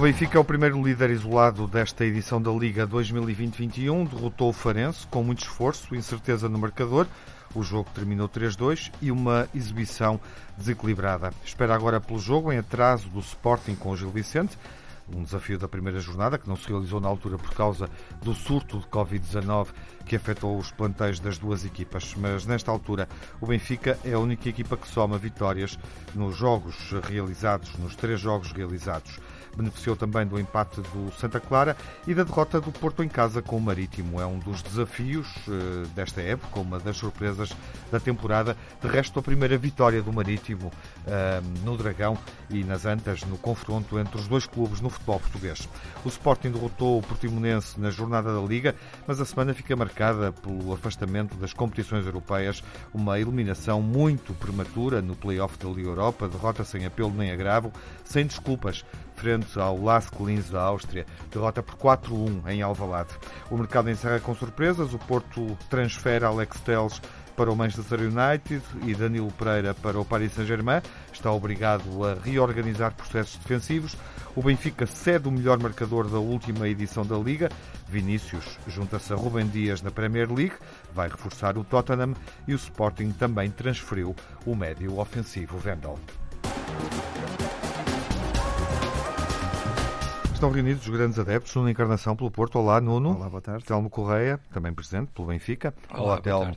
O Benfica é o primeiro líder isolado desta edição da Liga 2020-21. Derrotou o Farense com muito esforço, incerteza no marcador. O jogo terminou 3-2 e uma exibição desequilibrada. Espera agora pelo jogo em atraso do Sporting com o Gil Vicente um desafio da primeira jornada, que não se realizou na altura por causa do surto de Covid-19 que afetou os plantéis das duas equipas. Mas nesta altura, o Benfica é a única equipa que soma vitórias nos jogos realizados, nos três jogos realizados beneficiou também do empate do Santa Clara e da derrota do Porto em casa com o Marítimo. É um dos desafios uh, desta época, uma das surpresas da temporada. De resto, a primeira vitória do Marítimo uh, no Dragão e nas Antas no confronto entre os dois clubes no futebol português. O Sporting derrotou o Portimonense na jornada da Liga, mas a semana fica marcada pelo afastamento das competições europeias, uma eliminação muito prematura no play-off da Liga Europa, derrota sem apelo nem agravo, sem desculpas frente ao Lask Linz da Áustria, derrota por 4-1 em Alvalade. O mercado encerra com surpresas, o Porto transfere Alex Telles para o Manchester United e Danilo Pereira para o Paris Saint-Germain. Está obrigado a reorganizar processos defensivos. O Benfica cede o melhor marcador da última edição da Liga. Vinícius junta-se a Rubem Dias na Premier League, vai reforçar o Tottenham e o Sporting também transferiu o médio ofensivo Vendel. Estão reunidos os grandes adeptos, Nuno Encarnação pelo Porto. Olá, Nuno. Olá, boa tarde. Telmo Correia, também presidente pelo Benfica. Olá, Olá Telmo.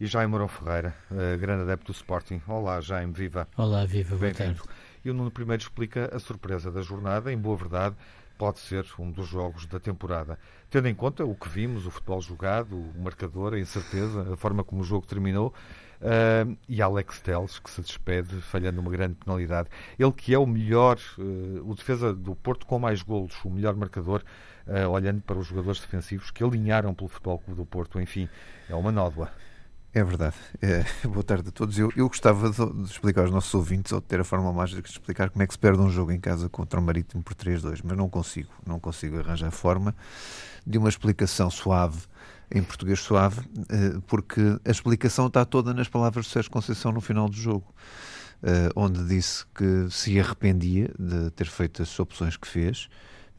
E Jaime Mourão Ferreira, uh, grande adepto do Sporting. Olá, Jaime, viva. Olá, viva, boa tarde. E o Nuno primeiro explica a surpresa da jornada. Em boa verdade, pode ser um dos jogos da temporada. Tendo em conta o que vimos, o futebol jogado, o marcador, a incerteza, a forma como o jogo terminou, Uh, e Alex Teles, que se despede falhando uma grande penalidade. Ele que é o melhor, uh, o defesa do Porto com mais golos, o melhor marcador, uh, olhando para os jogadores defensivos que alinharam pelo Futebol Clube do Porto. Enfim, é uma nódoa. É verdade. É, boa tarde a todos. Eu, eu gostava de, de, explicar aos nossos ouvintes, ou de ter a forma mágica de explicar como é que se perde um jogo em casa contra o Marítimo por 3-2, mas não consigo. Não consigo arranjar forma de uma explicação suave em português suave, eh, porque a explicação está toda nas palavras de Sérgio Conceição no final do jogo, eh, onde disse que se arrependia de ter feito as opções que fez,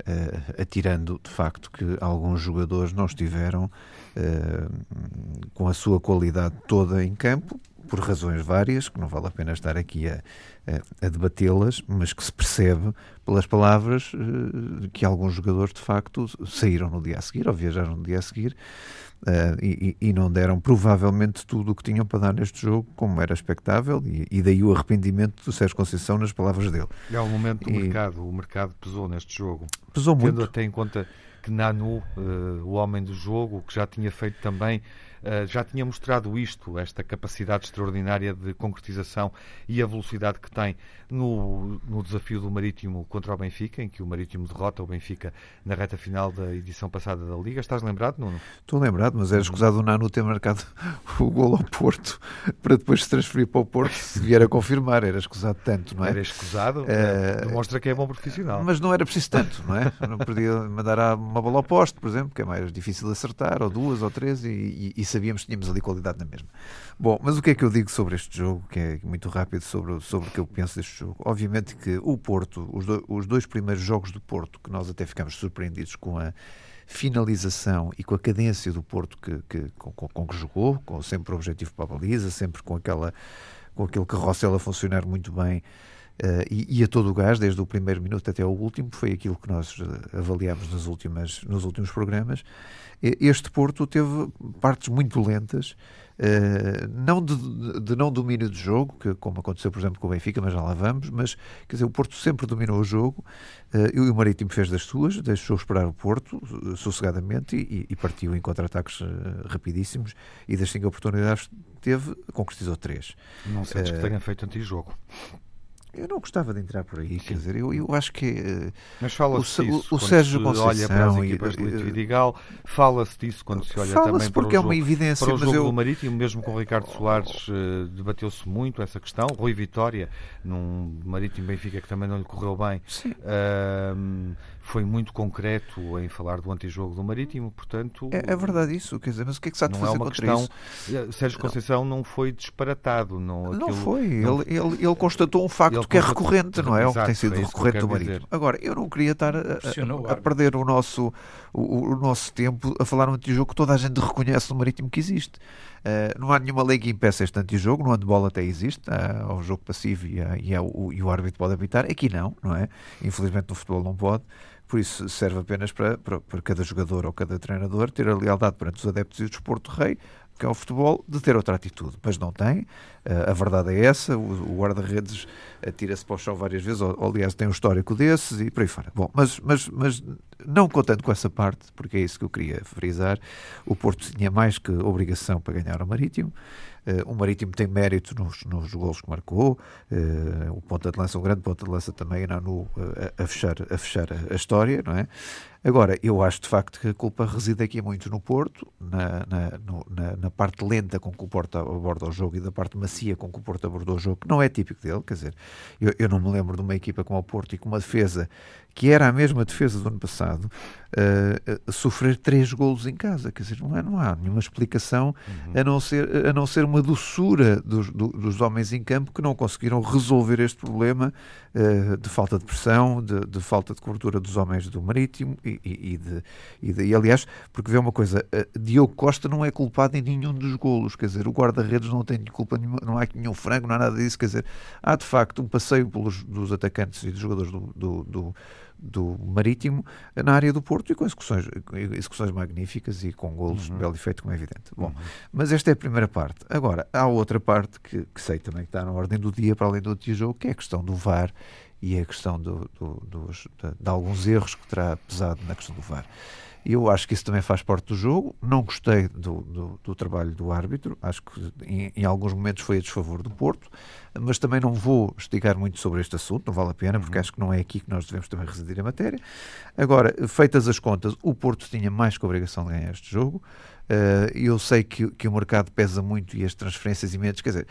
eh, atirando de facto que alguns jogadores não estiveram com a sua qualidade toda em campo, por razões várias, que não vale a pena estar aqui a, a, a debatê-las, mas que se percebe pelas palavras uh, que alguns jogadores de facto saíram no dia a seguir ou viajaram no dia a seguir uh, e, e, não deram provavelmente tudo o que tinham para dar neste jogo, como era expectável, e, e daí o arrependimento do Sérgio Conceição nas palavras dele. E ao momento do e, mercado, o mercado pesou neste jogo. Pesou Tendo muito. até em conta que Nanu, uh, o homem do jogo, que já tinha feito também eh, já tinha mostrado isto, esta capacidade extraordinária de concretização e a velocidade que tem no, no desafio do Marítimo contra o Benfica, em que o Marítimo derrota o Benfica na reta final da edição passada da Liga. Estás lembrado, Nuno? Estou lembrado, mas era escusado o Nano ter marcado o gol ao Porto para depois se transferir para o Porto, se vier a confirmar. Era escusado tanto, não é? Era escusado, uh, demonstra que é bom profissional. Mas não era preciso tanto, não é? Não podia mandar uma bola ao poste, por exemplo, que é mais difícil de acertar, ou duas ou três, e, e, e sabíamos que tínhamos ali qualidade na mesma. Bom, mas o que é que eu digo sobre este jogo, que é muito rápido sobre, sobre o que eu penso deste jogo? Obviamente que o Porto, os, do, os dois primeiros jogos do Porto, que nós até ficamos surpreendidos com a finalização e com a cadência do Porto que, que com, com, que jogou, com sempre o objetivo para a baliza, sempre com aquela com aquele carrossel a funcionar muito bem Uh, e, e, a todo o gás, desde o primeiro minuto até o último, foi aquilo que nós uh, avaliámos nas últimas, nos últimos programas. Este Porto teve partes muito lentas, uh, não de, de, não domínio de jogo, que, como aconteceu, por exemplo, com o Benfica, mas já lá vamos, mas quer dizer, o Porto sempre dominou o jogo e o Marítimo fez das suas, deixou esperar o Porto sossegadamente e, e partiu em contra-ataques rapidíssimos e das cinco oportunidades teve, concretizou três. Não sentes que tenha feito anti-jogo? Eu não gostava de entrar por aí, quer dizer, eu, eu acho que uh, Mas fala-se disso o, o Sérgio se Conceição olha para as equipas de Lito Vidigal, fala-se disso quando se olha também para porque o é uma evidência, para o jogo eu... do Marítimo, mesmo com o Ricardo Soares uh, debateu-se muito essa questão, Rui Vitória, num Marítimo Benfica que também não lhe correu bem, uh, foi muito concreto em falar do antijogo do Marítimo, portanto... É, é, verdade isso, quer dizer, mas o que é que se há de fazer é uma contra questão, isso? Sérgio Conceição não. não foi disparatado. Não, não foi, não, ele, ele, ele, constatou um facto que é recorrente, não é? o que tem sido recorrente do Marítimo. Agora, eu não queria estar a, a, a perder o nosso, o, o, nosso tempo a falar um antijogo que toda a gente reconhece no Marítimo que existe. Uh, não há nenhuma lei que impeça este antijogo, no handball até existe, há o jogo passivo e, há, e, há o, e o árbitro pode habitar, aqui não, não é? Infelizmente no futebol não pode. Por isso serve apenas para, para, para, cada jogador ou cada treinador ter a lealdade perante os adeptos e o desporto rei, que é o futebol, de ter outra atitude. Mas não tem. Uh, a verdade é essa. O, guarda-redes atira-se para o chão várias vezes, ou, aliás, tem um histórico desses e por aí fora. Bom, mas, mas, mas não contando com essa parte, porque é isso que eu queria frisar, o Porto tinha mais que obrigação para ganhar o Marítimo. Uh, o Marítimo tem mérito nos, nos gols que marcou, uh, o ponta de lança, um grande ponta de lança também no, uh, a, fechar, a fechar a, história, não é? Agora, eu acho de facto que a culpa reside aqui muito no Porto, na, na, no, na, na, parte lenta com que o Porto aborda o jogo e da parte com que o Porto abordou o jogo, que não é típico dele, quer dizer, eu, eu não me lembro de uma equipa como o Porto e com uma defesa que era a mesma defesa do ano passado, uh, sofrer três golos em casa. Quer dizer, não, é, não há nenhuma explicação uhum. a, não ser, a não ser uma doçura dos, do, dos homens em campo que não conseguiram resolver este problema uh, de falta de pressão, de, de, falta de cobertura dos homens do Marítimo e, e, e, de, e, de, e aliás, porque vê uma coisa, uh, Diogo Costa não é culpado em nenhum dos golos, quer dizer, o guarda-redes não tem culpa nenhuma, não há nenhum frango, não há nada disso, quer dizer, há de facto um passeio pelos dos atacantes e dos jogadores do, do, do do Marítimo na área do Porto e com execuções, execuções magníficas e com golos uhum. de belo efeito, como é evidente. Bom, uhum. mas esta é a primeira parte. Agora, há outra parte que, que sei também que está na ordem do dia, para além do jogo, que é a questão do VAR e a questão do, do, dos, de, de, alguns erros que terá pesado na questão do VAR. Eu acho que isso também faz parte do jogo. Não gostei do, do, do trabalho do árbitro. Acho que em, em, alguns momentos foi a desfavor do Porto. Mas também não vou esticar muito sobre este assunto, não vale a pena, porque uhum. acho que não é aqui que nós devemos também residir a matéria. Agora, feitas as contas, o Porto tinha mais que a obrigação de ganhar este jogo. Uh, eu sei que, que o mercado pesa muito e as transferências imensas. Quer dizer,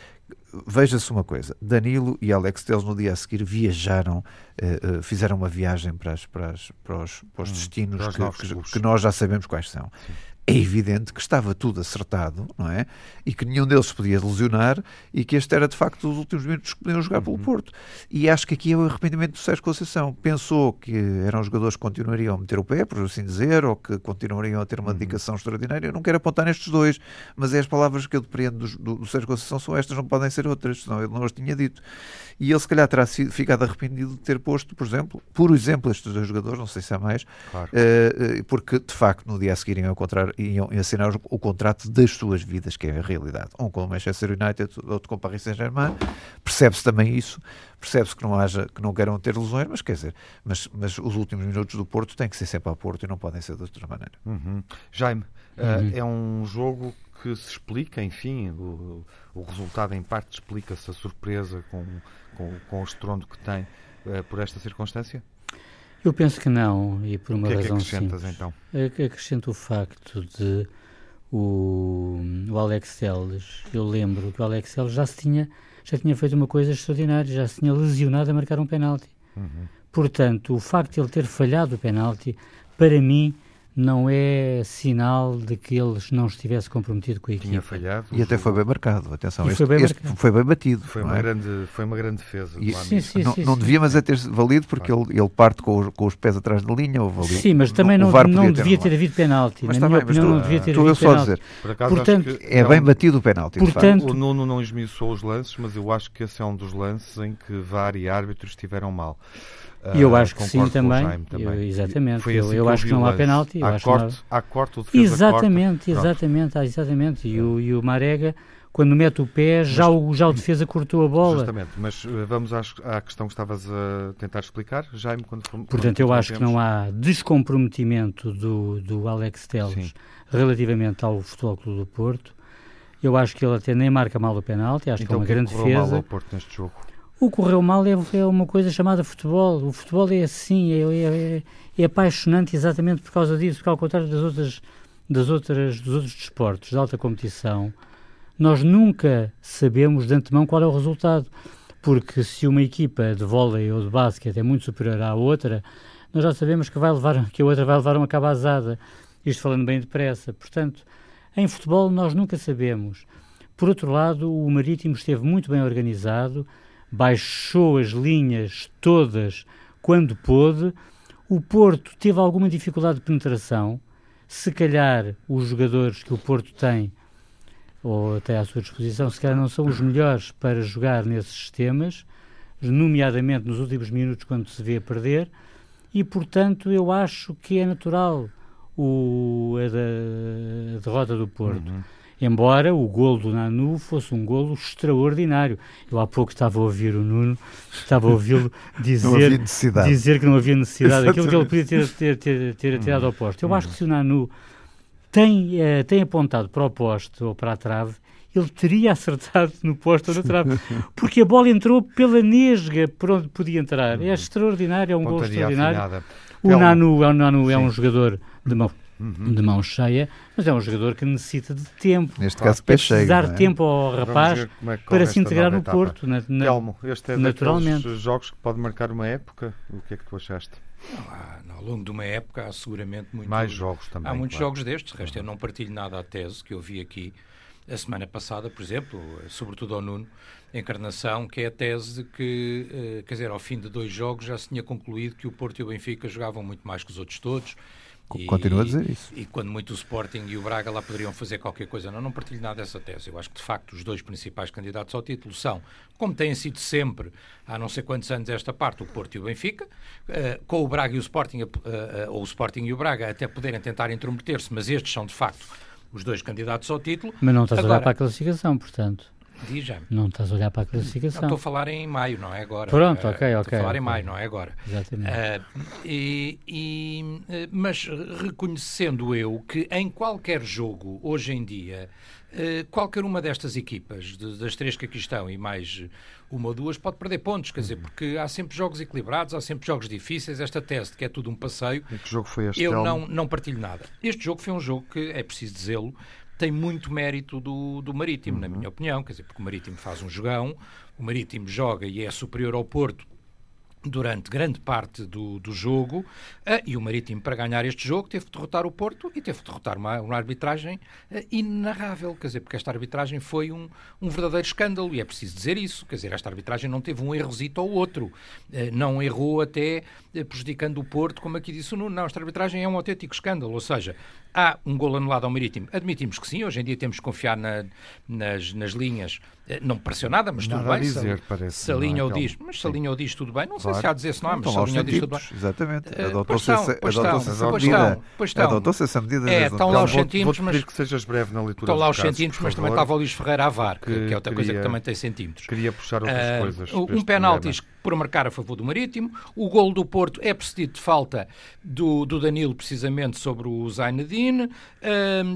veja-se uma coisa: Danilo e Alex Teles no dia a seguir viajaram, uh, uh, fizeram uma viagem para, as, para, as, para, os, para os hum, destinos que, que, que, nós já sabemos quais são. Sim é evidente que estava tudo acertado, não é? E que nenhum deles podia lesionar e que este era de facto os últimos minutos que podiam jogar uhum. pelo Porto. E acho que aqui é o arrependimento do Sérgio Conceição. Pensou que eram jogadores que continuariam a meter o pé, por assim dizer, ou que continuariam a ter uma uhum. dedicação extraordinária. Eu não quero apontar nestes dois, mas é as palavras que eu depreendo do, do, do Sérgio Conceição são estas, não podem ser outras, senão ele não as tinha dito. E ele se calhar terá sido, ficado arrependido de ter posto, por exemplo, por exemplo, estes dois jogadores, não sei se há mais, claro. uh, porque de facto no dia a seguir iam encontrar iam assinar o contrato das suas vidas, que é a realidade. Um com o Manchester United, outro com o Paris Saint-Germain. Percebe-se também isso, percebe-se que não haja, que não queiram ter lesões, mas quer dizer, mas, mas os últimos minutos do Porto têm que ser sempre ao Porto e não podem ser de outra maneira. Uhum. Jaime, uhum. Uh, é um jogo que se explica, enfim, o, o resultado em parte explica-se a surpresa com, com, com o estrondo que tem uh, por esta circunstância? Eu penso que não, e por uma que razão é que simples. então? Acrescento o facto de o, o Alex Telles, eu lembro que o Alex Telles já, se tinha, já tinha feito uma coisa extraordinária, já se tinha lesionado a marcar um penalti. Uhum. Portanto, o facto de ele ter falhado o penalti, para mim, não é sinal de que eles não estivesse comprometido com a equipe. Tinha falhado. E até foi bem marcado, atenção, este, foi, bem este marcado. foi bem batido. Foi uma, é? grande, foi uma grande defesa. E, sim, sim, não, sim, não devia, mas é ter valido, porque ele, ele parte com os, com os pés atrás da linha. Ou sim, mas também não, não devia ter, havido penalti. Mas Na minha opinião, não devia ter havido só dizer. Portanto, é bem batido o penalti. Portanto, o Nuno não esmiuçou os lances, mas eu acho que esse é um dos lances em que VAR e árbitros estiveram mal. E eu acho que sim também. também. Eu, exatamente. Foi assim eu, eu acho que não há penalti. Há corte, não... há corte, o defesa Exatamente, corta. exatamente, ah, exatamente. E o, e o Marega, quando mete o pé, já, mas, o, já o defesa cortou a bola. Justamente, mas eh, vamos à, à questão que estavas a tentar explicar, Jaime, quando Portanto, quando eu acho que não há descomprometimento do, do Alex Teles relativamente ao Futebol Clube do Porto. Eu acho que ele até nem marca mal o penalti, acho então, que é uma grande defesa. Mal ao Porto neste jogo? O correu mal é, é, uma coisa chamada futebol. O futebol é assim, é, é, é, apaixonante exatamente por causa disso, porque ao contrário das outras, das outras, dos outros desportos de alta competição, nós nunca sabemos de antemão qual é o resultado. Porque se uma equipa de vôlei ou de basquete é muito superior à outra, nós já sabemos que, vai levar, que a outra vai levar uma cabazada. Isto falando bem depressa. Portanto, em futebol nós nunca sabemos. Por outro lado, o Marítimo esteve muito bem organizado, baixou as linhas todas quando pôde. O Porto teve alguma dificuldade de penetração. Se calhar os jogadores que o Porto tem, ou até à sua disposição, se calhar não são os melhores para jogar nesses sistemas, nomeadamente nos últimos minutos quando se vê a perder, e portanto eu acho que é natural o, a, a, derrota do Porto. Uhum embora o golo do Nanu fosse um golo extraordinário. Eu há pouco estava a ouvir o Nuno, estava a ouvi-lo dizer, dizer que não havia necessidade, aquilo que ele podia ter, ter, ter, ter atirado ao poste. Eu acho que se o Nanu tem, eh, tem apontado para o poste ou para a trave, ele teria acertado no poste ou na trave, porque a bola entrou pela nesga por onde podia entrar. É extraordinário, é um gol extraordinário. O Nanu, o Nanu é um jogador de mão uhum. de mão cheia, mas é um jogador que necessita de tempo. Neste claro. caso, pé cheio. dar é? tempo ao rapaz é para se integrar no etapa. Porto. Na, na, Telmo, este é naturalmente. jogos que pode marcar uma época. O que é que tu achaste? Não, ao longo de uma época há seguramente muito, mais jogos também. Há muitos claro. jogos destes. De resto, eu não partilho nada à tese que eu vi aqui a semana passada, por exemplo, sobretudo ao Nuno, Encarnação, que é a tese de que, eh, quer dizer, ao fim de dois jogos já se tinha concluído que o Porto e o Benfica jogavam muito mais que os outros todos Continua a dizer isso. E quando muito o Sporting e o Braga lá poderiam fazer qualquer coisa. Não, não partilho nada dessa tese. Eu acho que, de facto, os dois principais candidatos ao título são, como têm sido sempre, há não sei quantos anos esta parte, o Porto e o Benfica, uh, com o Braga e o Sporting, uh, uh, ou o Sporting e o Braga, até poderem tentar intrometer-se, mas estes são, de facto, os dois candidatos ao título. Mas não estás Agora, a olhar para a classificação, portanto. Diz-me. Não estás a olhar para a classificação. Estou a falar em maio, não é agora. Pronto, ok, ok. Estou a falar okay. em maio, não é agora. Exatamente. Uh, e, e, mas reconhecendo eu que em qualquer jogo, hoje em dia, uh, qualquer uma destas equipas, de, das três que aqui estão e mais uma ou duas, pode perder pontos, quer dizer, uhum. porque há sempre jogos equilibrados, há sempre jogos difíceis. Esta tese de que é tudo um passeio. E que jogo foi este? Eu não, não partilho nada. Este jogo foi um jogo que, é preciso dizê-lo, tem muito mérito do, do Marítimo, uhum. na minha opinião, quer dizer, porque o Marítimo faz um jogão, o Marítimo joga e é superior ao Porto durante grande parte do, do jogo uh, e o Marítimo para ganhar este jogo teve de derrotar o Porto e teve de derrotar uma, uma arbitragem uh, inenarrável, quer dizer, porque esta arbitragem foi um, um verdadeiro escândalo e é preciso dizer isso, quer dizer, esta arbitragem não teve um errosito ou outro, uh, não errou até prejudicando o Porto, como aqui disse o Nuno, não, esta arbitragem é um autêntico escândalo, ou seja, há um gol anulado ao Marítimo, admitimos que sim, hoje em dia temos que confiar na, nas, nas linhas eh, não me pareceu nada, mas nada tudo bem. Dizer, se, parece, se a linha o diz, mas se a linha o diz, tudo bem. Não sei se há a dizer se não há, mas se a linha o diz, tudo bem. Exatamente. Adotou-se essa, medida. Adotou-se essa medida. É, estão lá os centímetros, mas... que sejas breve na leitura Estão lá os centímetros, mas também estava o Luís Ferreira a VAR, que, é outra coisa que também tem centímetros. Queria puxar outras eh, coisas. Um penalti por marcar a favor do Marítimo. O gol do Porto é precedido de falta do, do Danilo, precisamente, sobre o Zainadine.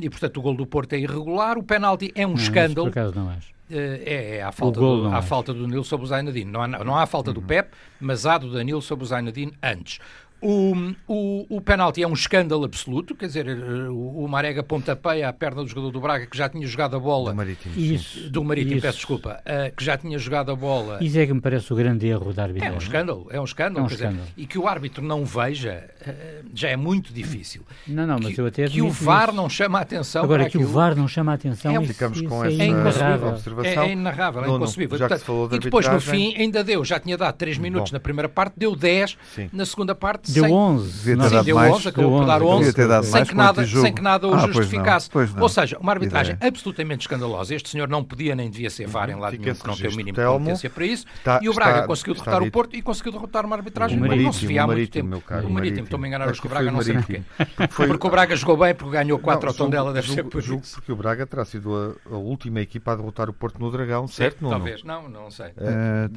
e, portanto, o gol do Porto é irregular. O penalti é um escândalo. Por acaso não acho. Eh, é, é a falta, do, a falta do Danilo sobre o Zainadine. Não há, não há falta uhum. do Pep, mas há do Danilo sobre o Zainadine antes. O, o, o penalti é um escândalo absoluto, quer dizer, eh, o, o Marega pontapeia a perna do jogador do Braga que já tinha jogado a bola. Do Marítimo. Isso, do Marítimo, isso. peço desculpa. Uh, que já tinha jogado a bola. Isso é que me parece o grande erro da arbitragem. É um escândalo, é um escândalo. É um escândalo. Dizer, e que o árbitro não veja uh, já é muito difícil. Não, não, mas que, eu até Que o VAR isso. não chama a atenção. Agora, que o VAR não chama a atenção. É, isso, ficamos com isso essa é observação. É, é inarrável, é inconcebível. Já Portanto, e depois, no fim, ainda deu, já tinha dado 3 minutos Bom. na primeira parte, deu 10 Sim. na segunda parte. Deu 11 devia ter dado mais, 11, acabou por dar 11, sem que, nada, sem que nada o ah, justificasse. Pois não, pois Ou seja, uma arbitragem absolutamente escandalosa. Este senhor não podia nem devia ser VAR em lado nenhum, porque não tem o mínimo de competência para isso. Está, e o Braga está, conseguiu derrotar o Porto e conseguiu derrotar uma arbitragem que não se via há muito tempo. O Marítimo, estou-me a enganar hoje com o Braga, não sei porquê. Porque o Braga jogou bem, porque ganhou 4 ao Tondela, deve ser por isso. Porque o Braga terá sido a última equipa a derrotar o Porto no Dragão, certo? Talvez, não, não sei.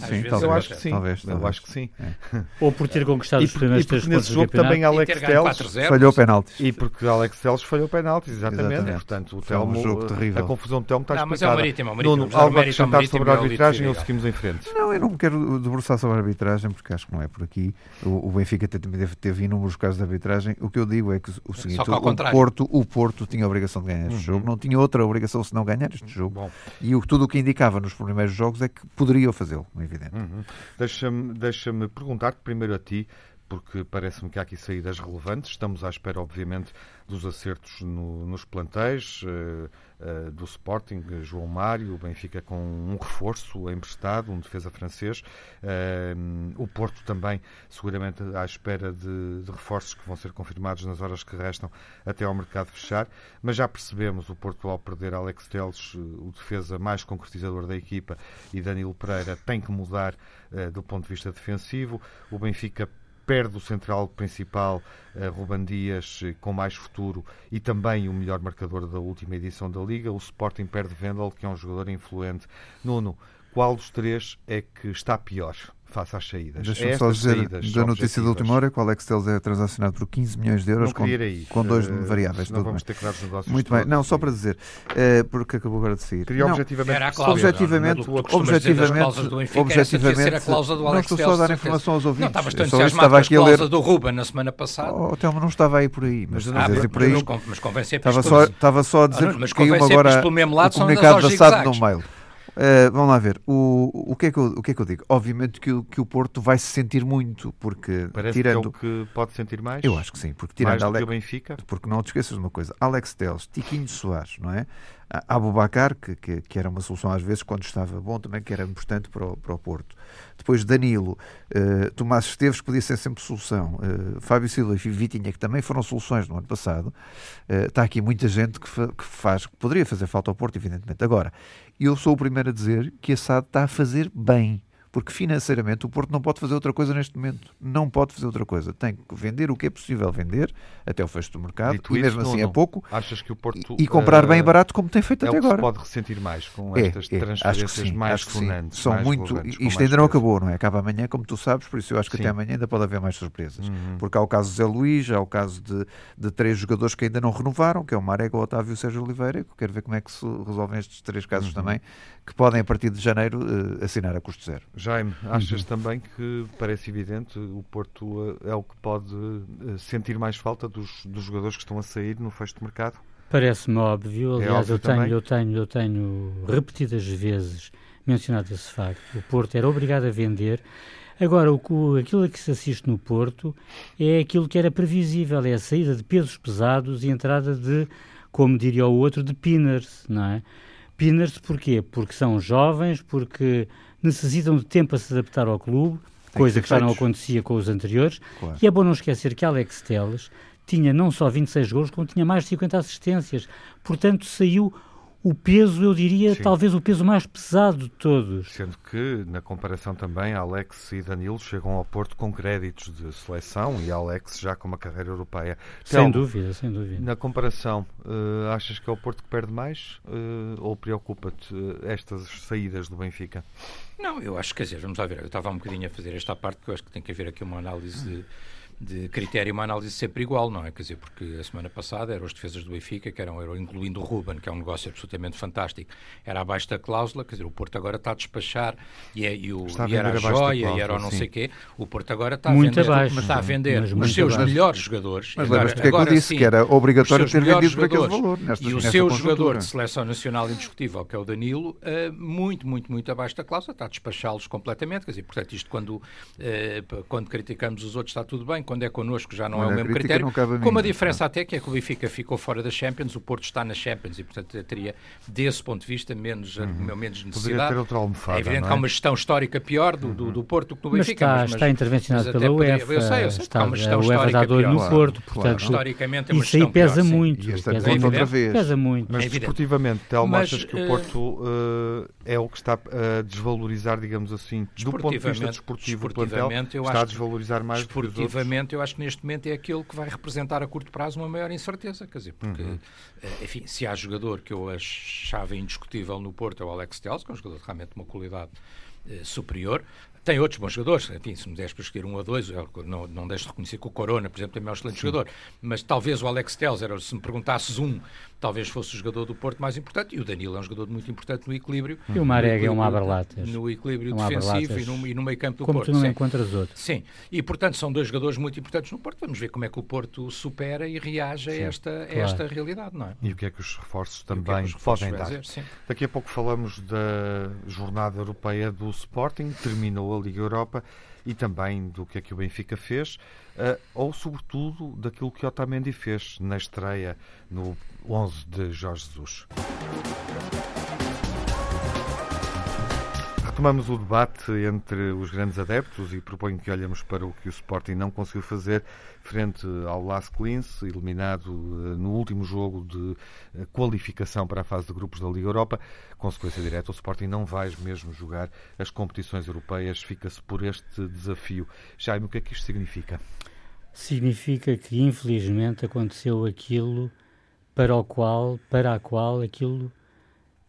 Sim, eu acho que sim. Eu acho que sim. Ou por ter conquistado os primeiros três pontos nesse jogo também Alex Teles falhou penaltis. E porque Alex Teles falhou penaltis, exatamente. exatamente. Portanto, o Telmo, um jogo terrível. a confusão do Telmo está não, explicada. Mas é o Marítimo, é o Marítimo. Nuno, algo a acrescentar sobre a arbitragem ou seguimos em frente? Não, eu não me quero debruçar sobre a arbitragem porque acho que não é por aqui. O, Benfica teve, teve inúmeros casos de arbitragem. O que eu digo é que o seguinte, o Porto, o Porto tinha a obrigação de ganhar este uhum. jogo, não tinha outra obrigação senão ganhar este jogo. E o, tudo o que indicava nos primeiros jogos é que poderiam fazê-lo, é evidente. Uhum. Deixa-me deixa perguntar-te primeiro a ti, porque parece-me que há aqui saídas relevantes. Estamos à espera, obviamente, dos acertos no, nos plantéis uh, uh, do Sporting, João Mário, o Benfica com um reforço emprestado, um defesa francês. Uh, o Porto também, seguramente, à espera de, de, reforços que vão ser confirmados nas horas que restam até ao mercado fechar. Mas já percebemos o Porto, ao perder Alex Teles, o defesa mais concretizador da equipa, e Danilo Pereira tem que mudar do ponto de vista defensivo. O Benfica perde o central principal, uh, Ruban Dias, eh, com mais futuro e também o melhor marcador da última edição da Liga. O Sporting perde Vendel, que é um jogador influente. Nuno, qual dos três é que está pior? Face às saídas. Deixa-me é só dizer da notícia da última hora que o Alex Telles é transacionado por 15 milhões de euros com, com, dois uh, variáveis. Não vamos bem. ter que dar os negócios Muito bem, não, só para dizer, uh, porque acabou agora de sair. Queria não, objetivamente, era a cláusula, objetivamente, objetivamente, objetivamente, a cláusula do Alex não estou só a dar informação aos ouvintes. Não, estava tão estava aqui a ler do Ruben na semana passada. Oh, Telmo, não estava aí por aí, mas, ah, mas, por aí, mas convencer estava só, estava só a dizer que caiu agora o comunicado da SAD no mail. Uh, vamos lá ver. O, o, que é que eu, o que é que eu digo? Obviamente que o, que o Porto vai se sentir muito, porque Parece tirando. Que é o que pode sentir mais? Eu acho que sim, porque tirando mais Ale... que o Benfica. Porque não te esqueças de uma coisa: Alex Teles, Tiquinho Soares, não é? Abu Bakar, que, que, que, era uma solução às vezes quando estava bom, também que era importante para o, para o Porto. Depois Danilo, uh, Tomás Esteves, que podia ser sempre solução. Uh, Fábio Silva e Vitinha, que também foram soluções no ano passado. Uh, está aqui muita gente que, fa que faz, que poderia fazer falta ao Porto, evidentemente. Agora, eu sou o primeiro a dizer que a SAD está a fazer bem porque financeiramente o Porto não pode fazer outra coisa neste momento. Não pode fazer outra coisa. Tem que vender o que é possível vender até o fecho do mercado, Dito e mesmo isso, assim não, é pouco. Achas que o Porto, e, comprar bem eh, barato como tem feito é até agora. pode ressentir mais com é, estas é, transferências sim, mais sonantes. São mais muito. Isto ainda não acabou, não é? Acaba amanhã, como tu sabes, por isso eu acho que sim. até amanhã ainda pode haver mais surpresas. Uhum. Porque há o caso de Zé Luís, há o caso de, de três jogadores que ainda não renovaram, que é o Marega, o Otávio e o Sérgio Oliveira. Que quero ver como é que se resolvem estes três casos uhum. também, que podem, a partir de janeiro, uh, assinar a custo zero. Jaime, achas uhum. também que parece evidente o Porto é o que pode uh, sentir mais falta dos, dos, jogadores que estão a sair no fecho de mercado? Parece-me óbvio. É Aliás, é óbvio eu, tenho, eu, tenho, eu tenho repetidas vezes mencionado esse facto. O Porto era obrigado a vender. Agora, o, aquilo que se assiste no Porto é aquilo que era previsível, é a saída de pesos pesados e a entrada de, como diria o outro, de pinners, não é? Pinners porquê? Porque são jovens, porque necessitam de tempo a se adaptar ao clube, Tem coisa que, que já não acontecia com os anteriores. Claro. E é bom não esquecer que Alex Teles tinha não só 26 gols, como tinha mais de 50 assistências. Portanto, saiu o peso, eu diria, Sim. talvez o peso mais pesado de todos. Sendo que, na comparação também, Alex e Danilo chegam ao Porto com créditos de seleção e Alex já com uma carreira europeia. Sem dúvida, sem dúvida. Na comparação, uh, achas que é o Porto que perde mais uh, ou preocupa-te uh, estas saídas do Benfica? Não, eu acho que, quer dizer, vamos lá ver, eu estava um bocadinho a fazer esta parte, porque eu acho que tem que haver aqui uma análise de de critério uma análise sempre igual, não é? Quer dizer, porque a semana passada eram as defesas do Benfica, que eram, eram incluindo o Ruben, que é um negócio absolutamente fantástico, era abaixo da cláusula, quer dizer, o Porto agora está a despachar e, é, e, o, e era a joia e era o não sim. sei quê, o Porto agora está muito a vender, abaixo, mas está a vender mas os seus abaixo. melhores jogadores. Mas agora, que é que eu disse sim, que era obrigatório ter vendido por aquele valor. Nesta, e o seu jogador de seleção nacional indiscutível, que é o Danilo, uh, muito, muito, muito abaixo da cláusula, está a despachá-los completamente, quer dizer, portanto, isto quando, uh, quando criticamos os outros está tudo bem, quando é connosco já não é o mesmo critério. Com a diferença até que é que o Benfica ficou fora da Champions, o Porto está na Champions e, portanto, teria, desse ponto de vista, menos, uhum. menos necessidade. ter outra almofada, é evidente é? que há uma gestão histórica pior do, do, do Porto que do Benfica. Mas está, mas, está intervencionado pela UEFA. Eu sei, eu sei. Está, uma gestão a UEFA dá dor no Porto, portanto, historicamente é uma isso aí pesa pior, muito. Sim. Pesa, muito outra vez. pesa muito. Mas, é desportivamente, Telmo, achas que o eh, Porto uh, é o que está a desvalorizar, digamos assim, do ponto de vista desportivo, o plantel, está a desvalorizar mais Desportivamente, eu acho que neste momento é aquele que vai representar a curto prazo uma maior incerteza, quer dizer, porque, uhum. Eh, enfim, se há jogador que eu achava indiscutível no Porto é o Alex Telles, que é um jogador de realmente uma qualidade eh, superior. Tem outros bons jogadores, enfim, se me deres para escolher um ou dois, não, não deixo de reconhecer que o Corona, por exemplo, também é um excelente Sim. jogador, mas talvez o Alex Telles, era, se me perguntasses um, talvez fosse o jogador do Porto mais importante, e o Danilo é um jogador muito importante no equilíbrio. E o Marega é um aberlatas. No equilíbrio é um defensivo e no, e no, meio campo do como Porto. Como tu não encontras outros. Sim, e portanto são dois jogadores muito importantes no Porto. Vamos ver como é que o Porto supera e reage a esta, claro. a esta realidade, não é? E o que é que os reforços também é os reforços podem dar. Dizer, Daqui a pouco falamos da jornada europeia do Sporting, terminou a Liga Europa e também do que é que o Benfica fez, uh, ou sobretudo daquilo que Otamendi fez na estreia no 11 de Jorge Jesus. Retomamos o debate entre os grandes adeptos e proponho que olhemos para o que o Sporting não conseguiu fazer frente ao Las Clins, eliminado eh, no último jogo de eh, qualificação para a fase de grupos da Liga Europa. Consequência direta, o Sporting não vai mesmo jogar as competições europeias, fica-se por este desafio. Jaime, o que é que isto significa? Significa que infelizmente aconteceu aquilo para o qual, para a qual aquilo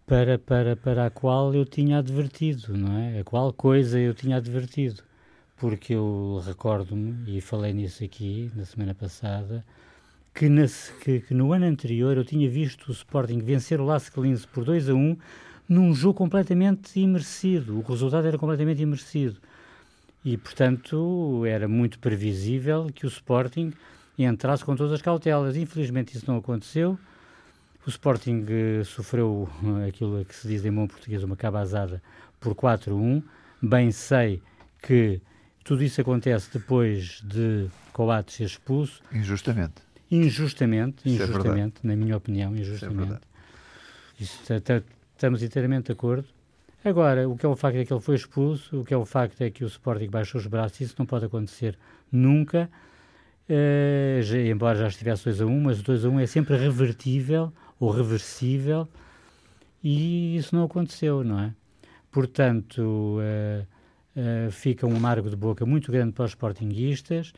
para, para, para a qual eu tinha advertido, não é? A qual coisa eu tinha advertido. Porque eu recordo-me, e falei nisso aqui na semana passada, que, nesse, que, que, no ano anterior eu tinha visto o Sporting vencer o Las Calins por 2 a 1 num jogo completamente imerecido. O resultado era completamente imerecido. E, portanto, era muito previsível que o Sporting entrasse com todas as cautelas. Infelizmente isso não aconteceu. O Sporting uh, sofreu uh, aquilo que se diz em bom português, uma cabazada por 4-1. Bem sei que tudo isso acontece depois de Coates ser expulso. Injustamente. Injustamente, isso é injustamente, é na minha opinião, injustamente. Isso é estamos inteiramente de acordo. Agora, o que é o facto é que ele foi expulso, o que é o facto é que o Sporting baixou os braços, isso não pode acontecer nunca. Uh, já, embora já estivesse 2 a 1, mas o 2 a 1 é sempre revertível ou reversível, e isso não aconteceu, não é? Portanto, uh, uh, fica um amargo de boca muito grande para os sportinguistas.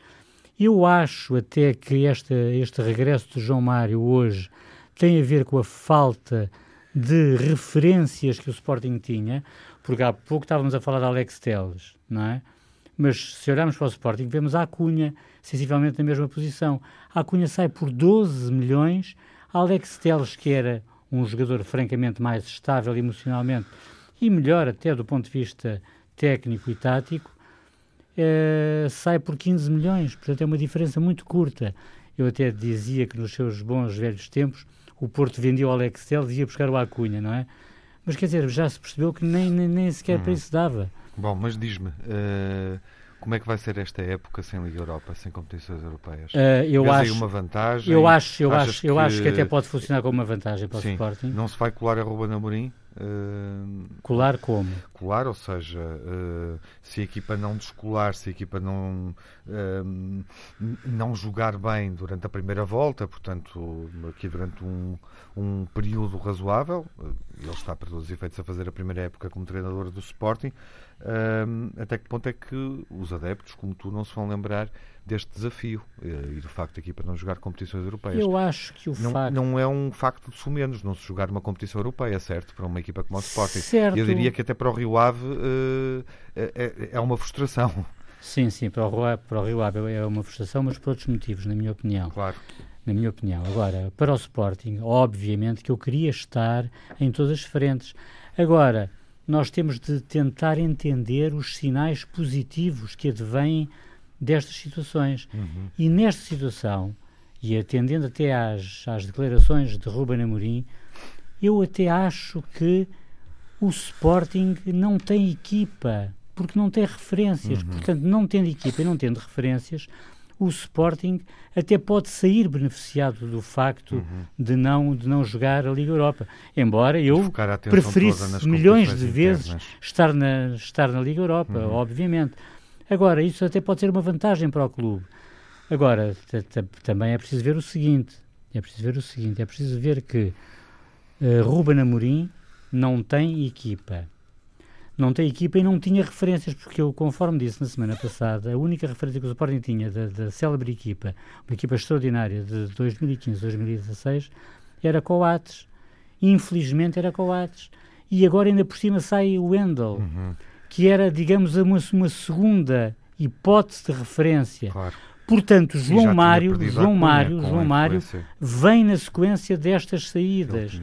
Eu acho até que esta, este regresso de João Mário hoje tem a ver com a falta de referências que o Sporting tinha, porque há pouco estávamos a falar de Alex Teles, não é? Mas se olharmos para o Sporting, vemos a Cunha sensivelmente na mesma posição. A sai por 12 milhões Alex Teles, que era um jogador francamente mais estável emocionalmente e melhor até do ponto de vista técnico e tático, eh, sai por 15 milhões. Portanto, é uma diferença muito curta. Eu até dizia que nos seus bons velhos tempos o Porto vendia o Alex Teles e ia buscar o Acunha, não é? Mas quer dizer, já se percebeu que nem, nem, nem sequer para isso dava. Bom, mas diz-me, uh, como é que vai ser esta época sem Liga Europa, sem competições europeias? Uh, eu Vês acho, uma vantagem? Eu acho, eu acho, que... eu acho que até pode funcionar como uma vantagem para Sim, o Sporting. Não se vai colar a Ruben Amorim? Uh, colar como? Colar, ou seja, uh, se a equipa não descolar, se a equipa não, uh, não jogar bem durante a primeira volta, portanto, aqui durante um, um período razoável, ele está para todos os efeitos a fazer a primeira época como treinador do Sporting, até que ponto é que os adeptos, como tu, não se vão lembrar deste desafio eh, e do facto da equipa não jogar competições europeias. Eu acho que o não, facto... Não é um facto de sumenos não se jogar uma competição europeia, certo? Para uma equipa como o Sporting. Certo. Eu diria que até para o Rio Ave uh, é, é, uma frustração. Sim, sim, para o, Rio, para o Rio Ave é uma frustração, mas por outros motivos, na minha opinião. Claro. Na minha opinião. Agora, para o Sporting, obviamente que eu queria estar em todas as frentes. Agora, nós temos de tentar entender os sinais positivos que advêm destas situações. Uhum. E nesta situação, e atendendo até às, às declarações de Ruben Amorim, eu até acho que o Sporting não tem equipa, porque não tem referências. Uhum. Portanto, não tendo equipa e não tendo referências, o Sporting até pode sair beneficiado do facto uhum. de, não, de não jogar a Liga Europa. Embora eu preferisse milhões de vezes estar na, estar na Liga Europa, uhum. obviamente. Agora, isso até pode ser uma vantagem para o clube. Agora, também é preciso ver o seguinte: é preciso ver o seguinte, é preciso ver que uh, Ruben Amorim não tem equipa. Não tem equipa e não tinha referências, porque eu, conforme disse na semana passada, a única referência que o Sporting tinha da, da célebre equipa, uma equipa extraordinária de 2015-2016, era Coates. Infelizmente era Coates. E agora ainda por cima sai o Wendel. Uhum que era, digamos, uma, uma segunda hipótese de referência. Claro. Portanto, João Mário, João Mário, João Mário vem na sequência destas saídas.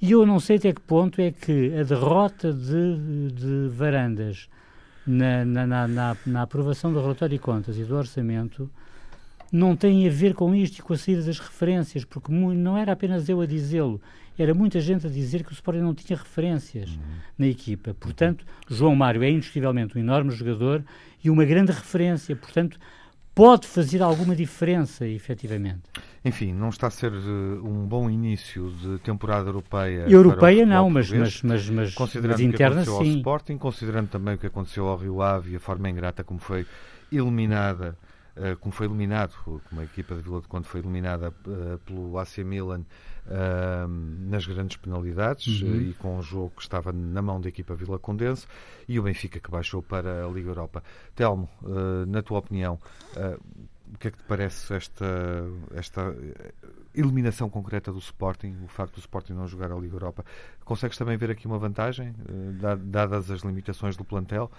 E eu não sei até que ponto é que a derrota de, de Varandas na, na, na, na, aprovação do relatório de contas e do orçamento não tem a ver com isto e com a saída das referências, porque não era apenas eu a dizê-lo, era muita gente a dizer que o Sporting não tinha referências uhum. na equipa. Portanto, João Mário é indiscutivelmente um enorme jogador e uma grande referência. Portanto, pode fazer alguma diferença, efetivamente. Enfim, não está a ser uh, um bom início de temporada europeia. Europeia não, mas, mas, mas, mas, considerando mas interna o que aconteceu sim. ao Sporting, considerando também o que aconteceu ao Rio Ave e a forma ingrata como foi eliminada eh, como foi eliminado, como a equipa de Vila de Conde foi eliminada uh, pelo AC Milan nas grandes penalidades uhum. e com o jogo que estava na mão da equipa Vila Condense e o Benfica que baixou para a Liga Europa. Telmo, na tua opinião, o que é que te parece esta, esta eliminação concreta do Sporting, o facto do Sporting não jogar a Liga Europa? Consegues também ver aqui uma vantagem, dadas as limitações do plantel,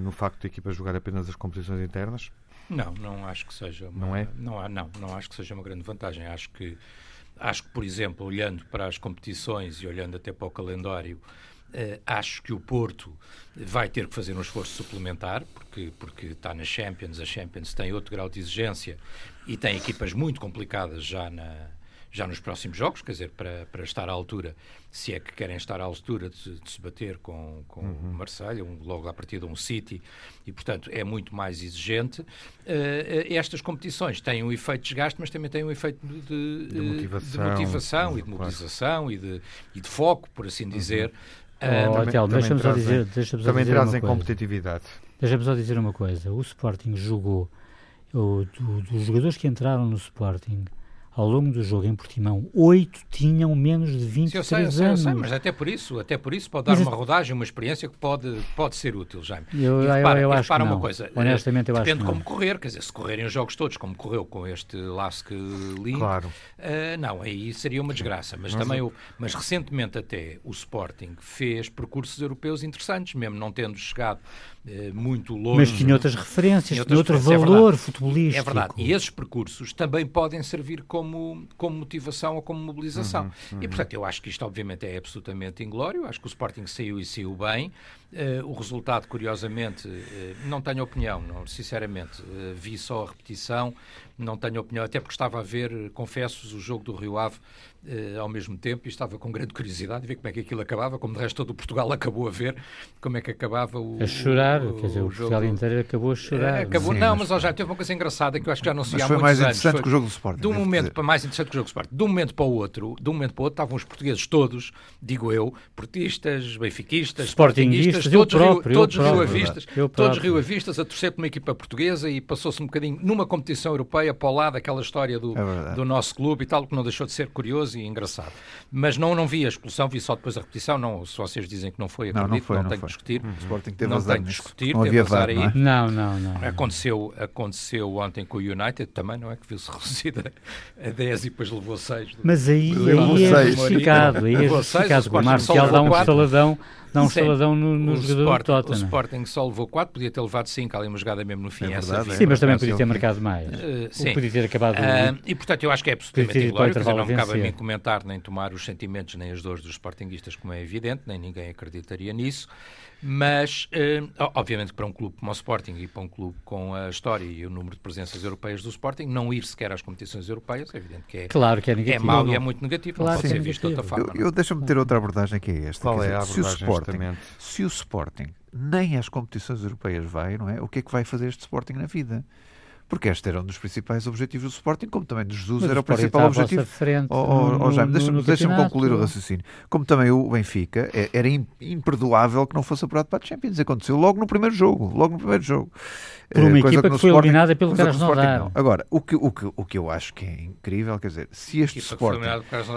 no facto da equipa jogar apenas as competições internas? Não, não acho que seja. Uma, não é? Não, não, não acho que seja uma grande vantagem. Acho que, acho que, por exemplo, olhando para as competições e olhando até para o calendário, Uh, acho que o Porto vai ter que fazer um esforço suplementar, porque, porque está na Champions, a Champions tem outro grau de exigência e tem equipas muito complicadas já na, já nos próximos jogos, quer dizer, para, para estar à altura, se é que querem estar à altura de, de se bater com, com uhum. o Marselha, um, logo à partida um City, e portanto é muito mais exigente. Uh, estas competições têm um efeito de desgaste, mas também têm um efeito de, de, de motivação, de motivação e de mobilização e, de, e de foco, por assim dizer. Uhum. Uh, oh, deixa-me só dizer, deixa também dizer trazem competitividade. Deixa-me só dizer uma coisa: o Sporting jogou, o, do, dos jogadores que entraram no Sporting ao longo do jogo em Portimão, oito tinham menos de 23 Sim, eu sei, eu sei, anos. Eu sei, mas até por isso, até por isso pode dar mas, uma rodagem, uma experiência que pode, pode ser útil, Jaime. Eu, e repara, eu, eu acho que uma não. coisa, honestamente eu depende acho que como correr, quer dizer, se correrem os jogos todos como correu com este Lask Link, claro. Uh, não, aí seria uma desgraça, mas também o, mas recentemente até o Sporting fez percursos europeus interessantes, mesmo não tendo chegado muito longe. Mas tinha outras referências, tinha, tinha outro valor é futebolístico. É verdade, e esses percursos também podem servir como, como motivação ou como mobilização. Uhum, uhum. E, portanto, eu acho que isto, obviamente, é absolutamente inglório. Acho que o Sporting saiu e saiu bem. Uh, o resultado, curiosamente, uh, não tenho opinião, não, sinceramente. Uh, vi só a repetição, não tenho opinião, até porque estava a ver, confesso, o jogo do Rio Ave uh, ao mesmo tempo e estava com grande curiosidade de ver como é que aquilo acabava, como de resto todo o Portugal acabou a ver como é que acabava o. A chorar, o, quer dizer, o, o Portugal jogo. inteiro acabou a chorar. Uh, acabou, Sim, não, mas, mas já teve uma coisa engraçada que eu acho que já não se há foi mais interessante anos. que o jogo do Sporting. De um momento para mais interessante que o jogo do Sporting. De um momento para o outro, de um momento para o outro, estavam os portugueses todos, digo eu, portistas, benfiquistas, sportinguistas, todos, próprio, rio, todos rio-avistas, todos rio-avistas a torcer por uma equipa portuguesa e passou-se um bocadinho numa competição europeia para o lado aquela história do, é do nosso clube e tal, que não deixou de ser curioso e engraçado. Mas não, não vi a expulsão, vi só depois a repetição. Não, se vocês dizem que não foi, acredito, não, não, foi, não, não tenho que discutir. Hum, Sporting teve não tenho que discutir, não teve azar aí. Não, é? não, não, não, Aconteceu, aconteceu ontem com o United também, não é? Que viu-se reduzida a 10 e depois levou 6. Mas aí, aí é justificado, aí é justificado. O Marcial dá um estaladão dá um estaladão no, no jogador Sport, do Tottenham. O Sporting só levou 4, podia ter levado 5, ali uma jogada mesmo no fim. É verdade, sim, mas também podia ter marcado mais. Uh, sim. Podia ter acabado... Uh, e, portanto, eu acho que é absolutamente inglório, não me cabe a mim comentar nem tomar os sentimentos nem as dores dos Sportingistas, como é evidente, nem ninguém acreditaria nisso. Mas, uh, obviamente, para um clube como o Sporting e para um clube com a história e o número de presenças europeias do Sporting, não ir sequer às competições europeias, é evidente que é, claro que é, negativo. é mau e é muito negativo, claro não pode ser visto de outra forma. Eu, eu deixa-me ter outra abordagem que é esta. Qual é dizer, a abordagem, se o Sporting, se o Sporting nem às competições europeias vai, não é? O que é que vai fazer este Sporting na vida? Porque este era um dos principais objetivos do Sporting, como também de Jesus Mas era o principal objetivo. Frente, oh, oh, oh, Jaime, deixa-me deixa concluir o raciocínio. Como também o Benfica, é, era imperdoável que não fosse apurado para a Champions. Aconteceu logo no primeiro jogo, logo no primeiro jogo. Por uma Coisa equipa que, que foi Sporting, eliminada pelo Krasnodar. Agora, o que, o, que, o que eu acho que é incrível, quer dizer, se este Sporting...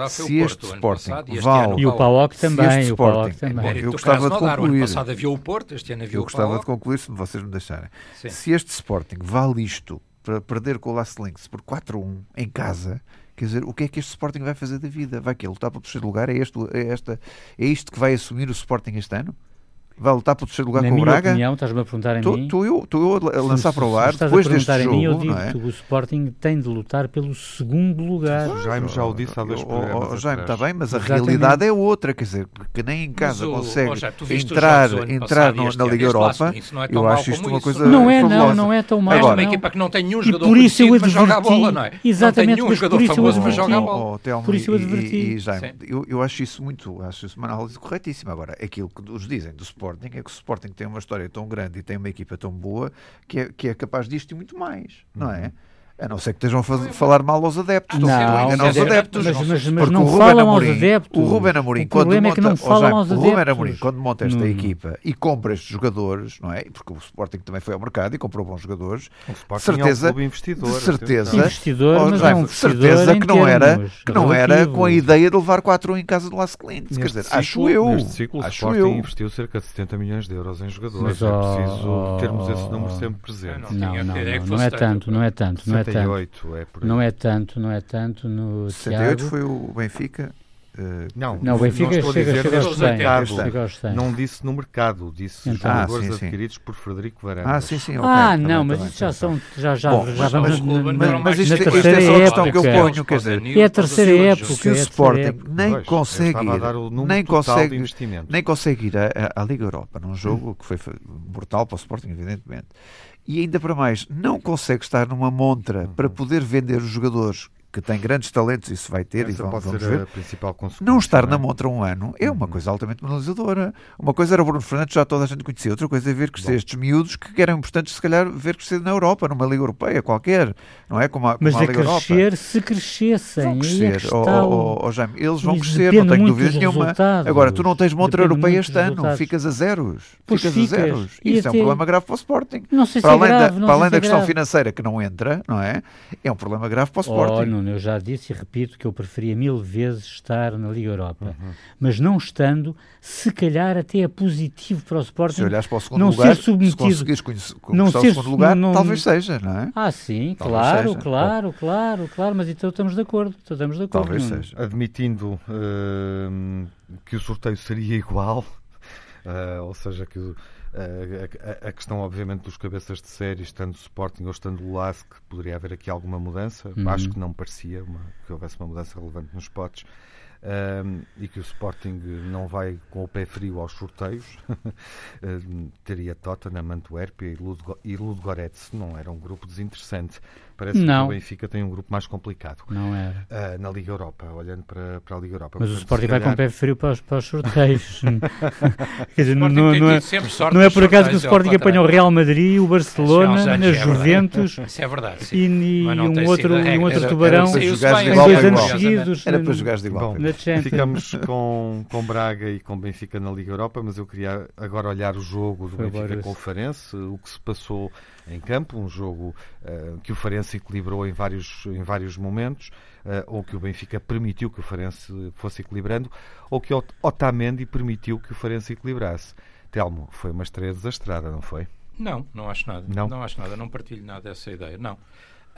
Se este Sporting vale... E o PAOK também. O PAOK também. Eu gostava de concluir... O ano passado havia o Porto, este ano havia eu gostava de concluir, se vocês me deixarem. Se este Sporting vale isto para perder com o Last Links por 4-1 em casa, quer dizer, o que é que este Sporting vai fazer da vida? Vai que lutar para o terceiro lugar? É, este, é, esta, é isto que vai assumir o Sporting este ano? Vai lutar pelo terceiro lugar Na com o minha Braga? opinião, estás-me a perguntar a Estou mim. estou eu, estou eu a lançar se- para o se ar, depois a deste perguntar jogo, mim, eu não digo é? que o Sporting tem de lutar pelo segundo lugar. O Jaime já o disse há dois Oh, oh, programas oh, Jaime, está bem, mas a Exatamente. realidade é outra, quer dizer, que nem em casa o- consegue oh, já, tu entrar, entrar no- este na Liga este Europa, isso não é tão eu acho isto uma isso. coisa Não é, não, fabulosa. não é tão mau. é uma Agora- não. equipa que não tem nenhum E jogador por isso eu conhecido, mas joga a bola, não é? Exatamente, não tem nenhum mas por isso eu adverti. joga a bola. Oh, oh, Por isso eu adverti. Eu acho isso muito, acho isso uma análise corretíssima. Agora, aquilo que nos dizem do Sporting é que o Sporting tem uma história tão grande e tem uma equipa tão boa que é, que é capaz disto e muito mais, não é? A não ser que estejam a falar mal aos adeptos. Não, Não, enganar mas, os é- adeptos. mas, mas, mas Porque não o Ruben falam aos Amorim- adeptos. O Ruben Amorim, o quando problema é que monta, não oh, falam Jaime, aos o adeptos. Ruben Amorim, quando monta esta Nuno. equipa e compra estes jogadores, não é? Porque o Sporting também foi ao mercado e comprou bons jogadores, O Sporting certeza- é um investidor. de certeza-. Investidor, Oh, mas é Jaime, um de investidor certeza que não era, que não era com a ideia de levar 4 em casa do Las Clint. Quer dizer, ciclo- acho eu. Neste ciclo, o acho Sporting eu. investiu cerca de 70 milhões de euros em jogadores. Mas, é preciso termos esse número sempre presente. não. Não, não, não, não é tanto. tanto, não é tanto, não é tanto. 68 é por aí. Não é tanto, não é tanto no 68 Tiago. foi o Benfica. eh, Não, Não, o Benfica estou a chega, dizer chega aos 100. mercado. Chega aos 100. Não disse no mercado, disse Então. jogadores Ah, sim, sim. adquiridos por Frederico Varandas. Ah, sim, sim. ok, Ah, também, não, mas também, isso já também. são. Já, já, Bom, já mas- vamos mas- na- mas- na- mas isto- isto é só terceira a questão que eu época. ponho, quer dizer, E é a terceira época. Se o Sporting nem consegue ir, dar o número nem consegue, investimento. nem consegue ir à, Liga Europa num jogo que foi brutal para o Sporting, evidentemente. E ainda para mais, não consegue estar numa montra para poder vender os jogadores que têm grandes talentos, isso vai ter, e Essa vamos, pode vamos ser ver. a principal consequência. Não estar é? na montra um ano é uma coisa altamente penalizadora. Uma coisa era o Bruno Fernandes, já toda a gente conhecia. Outra coisa é ver crescer Bom. estes miúdos que eram importantes, se calhar, ver crescer na Europa, numa Liga Europeia qualquer. Não é? Como a, como Mas a é Liga Europa. crescer se crescessem. Vão é crescer, oh, oh, oh, Jaime, eles vão crescer, não tenho muito dúvida dos nenhuma. resultados. Agora, tu não tens montra Depende europeia este ano, resultados. ficas a zeros. Pois ficas ficas. a zeros. E Isso é um até- problema grave para o Sporting. Não sei se Para é além, grave, da, não para sei além se da questão grave. financeira que não entra, não é? É um problema grave para o Oh, Sporting. Nuno, eu já disse e repito que eu preferia mil vezes estar na Liga Europa. Uhum. Mas não estando, se calhar até é positivo para o Sporting. Se olhares para o segundo não lugar, ser submetido- se conseguires não conquistar o ser- segundo lugar, não- talvez seja, não é? Ah, sim, Talvez claro, seja. claro, claro, claro, mas então estamos de acordo. então Estamos de acordo. Talvez Nuno. seja. Admitindo hum, que o sorteio seria igual, ah, ou seja, que o- a, a questão, obviamente, dos cabeças de série, estando o Sporting ou estando o LASK, poderia haver aqui alguma mudança. Uhum. Acho que não parecia uma- que houvesse uma mudança relevante nos potes. Hum, e que o Sporting não vai com o pé frio aos sorteios, Hum, teria Tottenham, Antuérpia e e Ludogorets. Não era um grupo desinteressante. Parece Não. que o Benfica tem um grupo mais complicado. Não era. Ah, na Liga Europa, olhando para, para a Liga Europa. Mas o Portanto, Sporting se vai com o calhar- pé frio para os, para os sorteios. Quer dizer, não, não, é, não é por acaso que o é Sporting apanha o. Real Madrid, o Barcelona, anos, na é. Juventus Isso é verdade, sim. e, e um outro, e um outro Era- tubarão era em dois anos seguidos Era para jogares de igual na Champions. Ficamos com, com Braga e com Benfica na Liga Europa, mas eu queria agora olhar o jogo do Benfica com o. Farense, o que se passou em campo, um jogo eh, que o Farense equilibrou em vários, em vários momentos, eh, ou que o Benfica permitiu que o Farense fosse equilibrando, ou que Ot- Otamendi permitiu que o Farense equilibrasse. Telmo, foi uma estreia desastrada, não foi? Não, não acho nada. Não? Não, acho nada. Não partilho nada dessa ideia. Não.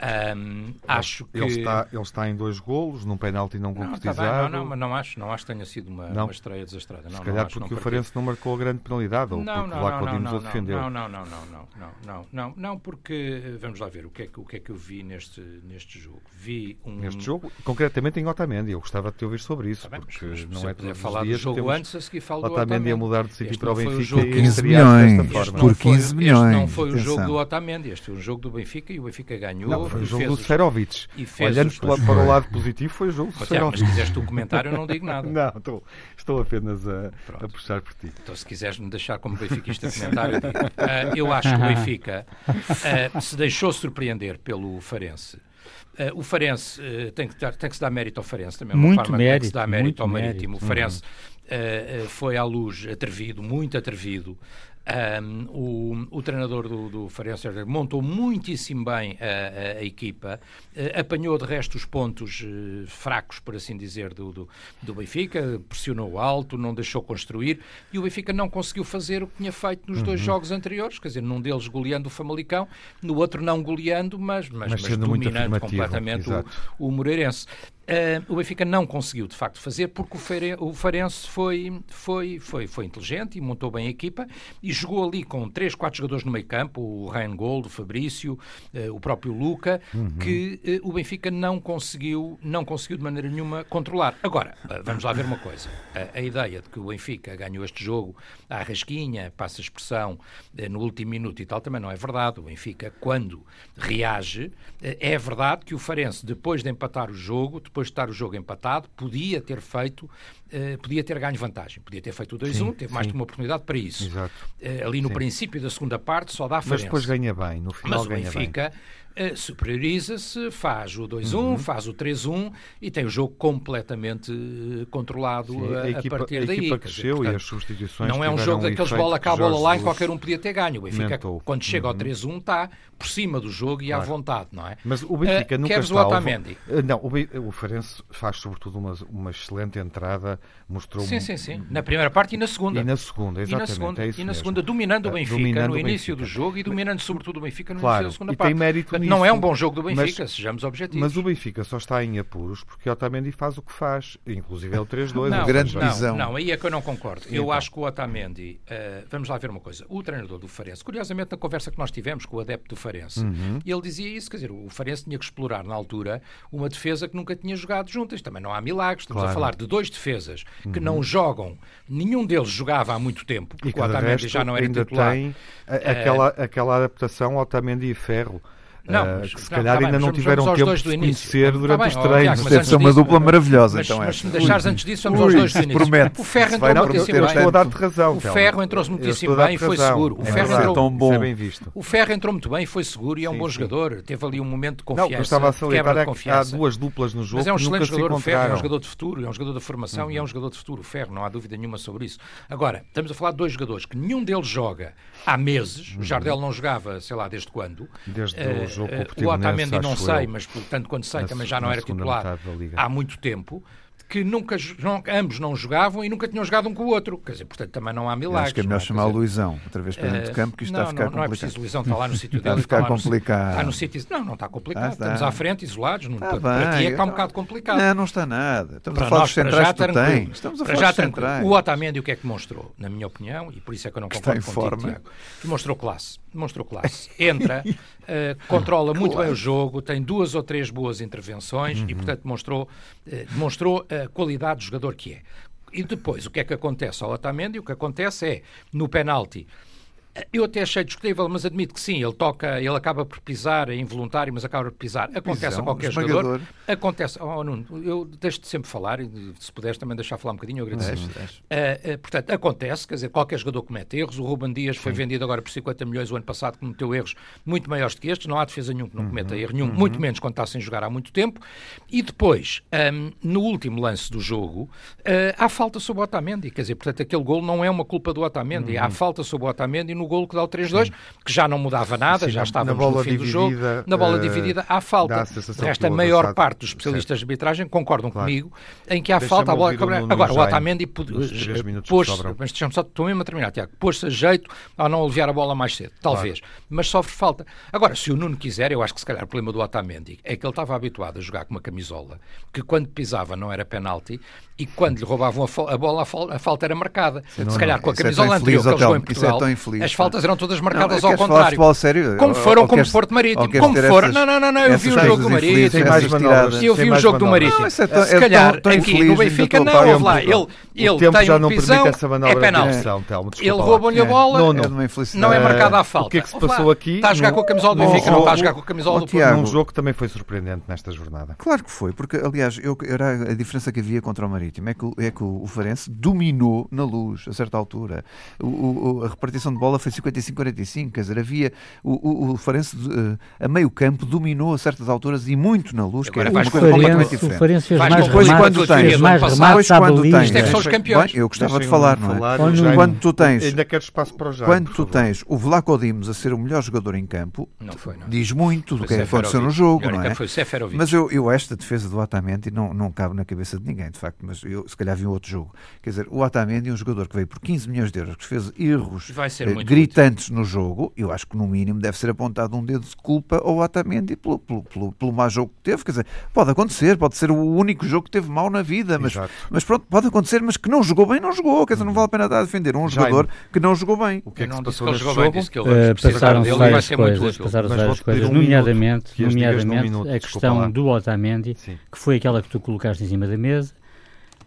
Um, acho que... Ele está, ele está em dois golos, num penalti não, não concretizado. Tá bem, não, não, não acho, não acho que tenha sido uma, não. uma estreia desastrada. Não, Se calhar acho, porque o Farense não marcou a grande penalidade, ou não, porque não, lá não, a defender. Não, não, não, não, não, não, não, não, porque, vamos lá ver, o que é que, o que, é que eu vi neste, neste jogo? Vi um... Neste jogo, concretamente em Otamendi, eu gostava de te ouvir sobre isso, tá bem, porque mas, não é todos falar dias do jogo temos antes, a seguir falo Otamendi, Otamendi a mudar de sítio para o Benfica e estrear desta. Por 15 milhões. Este não foi o jogo do Otamendi, este foi um jogo do Benfica e o Benfica ganhou foi o jogo do Serovic. Olhando os- para o lado positivo, foi o jogo do Mas, é, mas se Serovic. quiseres tu comentário, eu não digo nada. Não, estou, estou apenas a, Pronto. a puxar por ti. Então, se quiseres me deixar como benfiquista comentário, eu digo. Ah, eu acho que o Benfica ah, se deixou surpreender pelo Farense. Ah, o Farense tem, que dar, tem que se dar mérito ao Farense também, uma Muito forma que tem que se mérito, dar mérito muito ao mérito. Marítimo. O Farense ah, foi à luz atrevido, muito atrevido. Ahm, o, o treinador do, do Farense montou muitíssimo bem a, a- a equipa, eh, apanhou de resto os pontos eh, fracos, por assim dizer, do, do, do Benfica, pressionou alto, não deixou construir e o Benfica não conseguiu fazer o que tinha feito nos Uhum. dois jogos anteriores, quer dizer, num deles goleando o Famalicão, no outro não goleando, mas, mas, Mas mas dominando completamente o, o Moreirense. Uh, o Benfica não conseguiu, de facto, fazer porque o, Farense foi, foi, foi, foi inteligente e montou bem a equipa e jogou ali com três, quatro jogadores no meio campo, o Reingold, o Fabrício, uh, o próprio Luca, uhum. que uh, o Benfica não conseguiu, não conseguiu de maneira nenhuma controlar. Agora, vamos lá ver uma coisa. A, ideia de que o Benfica ganhou este jogo à rasquinha, passa a expressão, no último minuto e tal, também não é verdade. O Benfica, quando reage, é verdade que o Farense, depois de empatar o jogo, depois de estar o jogo empatado, podia ter feito, uh, podia ter ganho vantagem, podia ter feito o 2-1, teve mais de uma oportunidade para isso. Uh, ali no sim. princípio da segunda parte só dá Farense. Mas depois ganha bem, no final Mas ganha o Benfica, bem superioriza-se, faz o 2-1, uhum. faz o 3-1 e tem o jogo completamente uh, controlado Sim, a, a, equipa, partir a daí. A equipa cresceu portanto, e as substituições Não é um jogo daqueles bola cá, bola lá e qualquer um podia ter ganho. O Benfica, quando chega uhum. ao 3-1, está por cima do jogo e claro. à vontade, não é? Mas o Benfica uh, nunca está... o Otamendi? Não, o, o Farense faz sobretudo uma, uma excelente entrada, mostrou... Sim, sim, sim. Na primeira parte e na segunda. E na segunda, exatamente. E na segunda, é e na segunda dominando o Benfica dominando no início do jogo e dominando sobretudo o Benfica no claro. início da segunda e parte. Tem mérito Portanto, Não é um bom jogo do Benfica, mas, sejamos objetivos. Mas o Benfica só está em apuros porque o Otamendi faz o que faz, inclusive é o 3-2. Não, grande não, visão. Não, aí é que eu não concordo. eu então. acho que o Otamendi, uh, vamos lá ver uma coisa, o treinador do Farense, curiosamente na conversa que nós tivemos com o adepto do Farense, uhum. ele dizia isso, quer dizer, o Farense tinha que explorar na altura uma defesa que nunca tinha jogado juntas, também não há milagres, estamos claro. a falar de dois defesas que uhum. não jogam, nenhum deles jogava há muito tempo, porque o Otamendi já não era ainda titular. tem aquela, aquela adaptação Otamendi e Ferro não, mas, que se não, calhar tá ainda bem, não tiveram tempo de conhecer durante tá os treinos. Deve ser uma dupla maravilhosa. Mas, então mas é. se me deixares antes disso, vamos aos dois do início. Promete. O Ferro entrou não, muitíssimo bem. a dar-te razão. O Ferro entrou muitíssimo bem e foi seguro. O é Ferro entrou tão bom. É visto. O Ferro entrou muito bem, foi seguro e é um bom jogador. Teve ali um momento de Não, confiança. eu estava a salientar é que há duas duplas no jogo Mas é um excelente jogador, o Ferro é um jogador de futuro, é um jogador de formação Uhum. e é um jogador de futuro, o Ferro, não há dúvida nenhuma sobre isso. Agora, estamos a falar de dois jogadores que nenhum deles joga há meses, o Jardel não jogava, sei lá, desde quando. Uhum. Desde jogo com o eh, o Otamendi não eu. mas portanto quando sei Na também já não era titular há muito tempo, que nunca, não- ambos não jogavam e nunca tinham jogado um com o outro. Quer dizer, portanto também não há milagres. Acho que é melhor não chamar o dizer, Luizão, outra vez para dentro de eh, campo, que isto não, está a ficar não, não é complicado. preciso, Luizão está lá no sítio Está a dele. ficar no si- complicado. Está no sítio. Não, não está complicado. Ah, está. Estamos à frente, isolados. Não, Está para, para ti é bem, que está um eu- bocado complicado. Não, não está nada. Estamos Para a falar nós, dos centrais já, que tu tens. Estamos a falar já, centrais. O Otamendi o que é que mostrou, na minha opinião, e por isso é que eu não Que está concordo em contigo, forma. Tiago, demonstrou classe. Demonstrou classe. Entra, eh, controla muito bem o jogo, tem duas ou três boas intervenções Uhum. e, portanto, demonstrou, eh, demonstrou a qualidade de jogador que é. E depois, o que é que acontece ao Otamendi? O que acontece é, no penalti, eu até achei discutível, mas admito que sim, ele toca, ele acaba por pisar, é involuntário, mas acaba por pisar. Acontece Pisão, a qualquer esmagador. jogador. Acontece, oh, Nuno, eu deixo-te sempre falar, e se puderes também deixar falar um bocadinho, eu agradeço. Deixa, deixa. Uh, uh, portanto, acontece, quer dizer, qualquer jogador comete erros. O Ruben Dias foi vendido agora por 50 milhões o ano passado, cometeu erros muito maiores do que estes. Não há defesa nenhum que não cometa erro nenhum, muito menos quando está sem jogar há muito tempo. E depois, um, no último lance do jogo, uh, há falta sobre o Otamendi. Quer dizer, portanto, aquele gol não é uma culpa do Otamendi. Há falta sobre o Otamendi no gol que dá o 3-2, que já não mudava nada, Sim, já estávamos no fim do jogo. Na bola uh, dividida, há falta. a que a maior parte dos especialistas de arbitragem concordam Claro. comigo em que há falta a bola o Agora, o Otamendi que pôs-se, mas deixa-me só, estou mesmo a terminar, Tiago, pôs-se a jeito ao não aliviar a bola mais cedo, talvez, mas sofre falta. Agora, se o Nuno quiser, eu acho que se calhar o problema do Otamendi é que ele estava habituado a jogar com uma camisola que quando pisava não era penalti e quando lhe roubavam a, a bola a, fal- a falta era marcada. Não, se calhar não, com a é camisola anterior infeliz, que ele jogou em é Portugal, infeliz, as faltas eram todas marcadas Não, ao falar de contrário. futebol sério? Como foram ou como queres- Porto Marítimo. Como foram. essas- Não, não, não, não, eu vi o jogo do Marítimo. infelizes, Tem mais essas manobras. tiradas. Eu vi o jogo do. Marítimo. É Se é calhar aqui no Benfica não, houve lá. Ele, O tem já um não pisão, permite essa manobra é penalti. desculpa Ele lá. rouba-lhe a É. bola, Não, não. É é marcada a o falta. que é que se passou aqui Está a jogar com a camisola do Benfica, não está a jogo- jogar com a camisola do Tiago. Num jogo que também foi surpreendente nesta jornada. Claro que foi, porque aliás, eu, era a diferença que havia contra o Marítimo é que, o- é que o, o Farense dominou na luz a certa altura. O- o- a repartição de bola foi 55-45, quer dizer, havia o, o, o Farense eh, a meio campo dominou a certas alturas e muito na luz, que era vais uma coisa completamente Farense, o diferente. Farense fez mais Depois Remate remates, quando do tens, fez mais depois remates à quando tens, Isto é que são os campeões. Bem, eu gostava de falar, não é? falar. Quando tu tens- Ainda quero espaço para o Jaime. Quando tu tens o Vlaco Dimos a ser o melhor jogador em campo, Não foi, não. diz muito do que é que aconteceu no jogo, não é? Mas eu, eu esta defesa do Otamendi não, não cabe na cabeça de ninguém, de facto, mas eu se calhar vi um outro jogo. Quer dizer, o Otamendi é um jogador que veio por 15 milhões de euros, que fez erros Eh, gritantes no jogo, eu acho que no mínimo deve ser apontado um dedo de culpa ao Otamendi pelo, pelo, pelo, pelo mau jogo que teve. Quer dizer, pode acontecer, pode ser o único jogo que teve mal na vida, mas, mas pronto, pode acontecer, mas que não jogou bem, não jogou. Quer dizer, não vale a pena estar a defender um Jaime, jogador que não jogou bem. O que é que se passou nesse jogo? Bem, disse que ele uh, passaram várias coisas, passaram várias coisas, um nomeadamente, nomeadamente minuto, a questão do Otamendi, Sim. que foi aquela que tu colocaste em cima da mesa,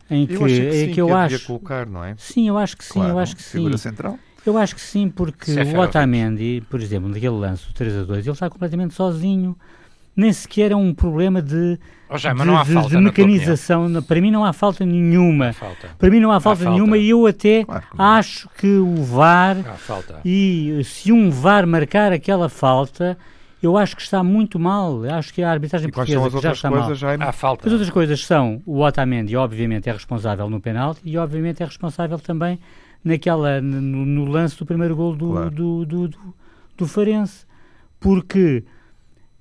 em que, eu, que, sim, que eu acho colocar, não é? Sim, eu acho que sim, claro, eu acho que sim. central. Eu acho que sim, porque o Otamendi, por exemplo, naquele lance, o 3 a 2, ele está completamente sozinho. Nem sequer é um problema de, oh, já, de, de, falta, de mecanização. Para mim não há falta nenhuma. Falta. Para mim não há falta, há nenhuma falta. e eu até claro acho que o VAR e se um VAR marcar aquela falta, eu acho que está muito mal. Acho que a arbitragem portuguesa já está mal. Já é... falta. As outras coisas são o Otamendi, obviamente, é responsável no penalti e, obviamente, é responsável também naquela, no, no lance do primeiro gol do, claro. do, do, do, do, Farense. Porque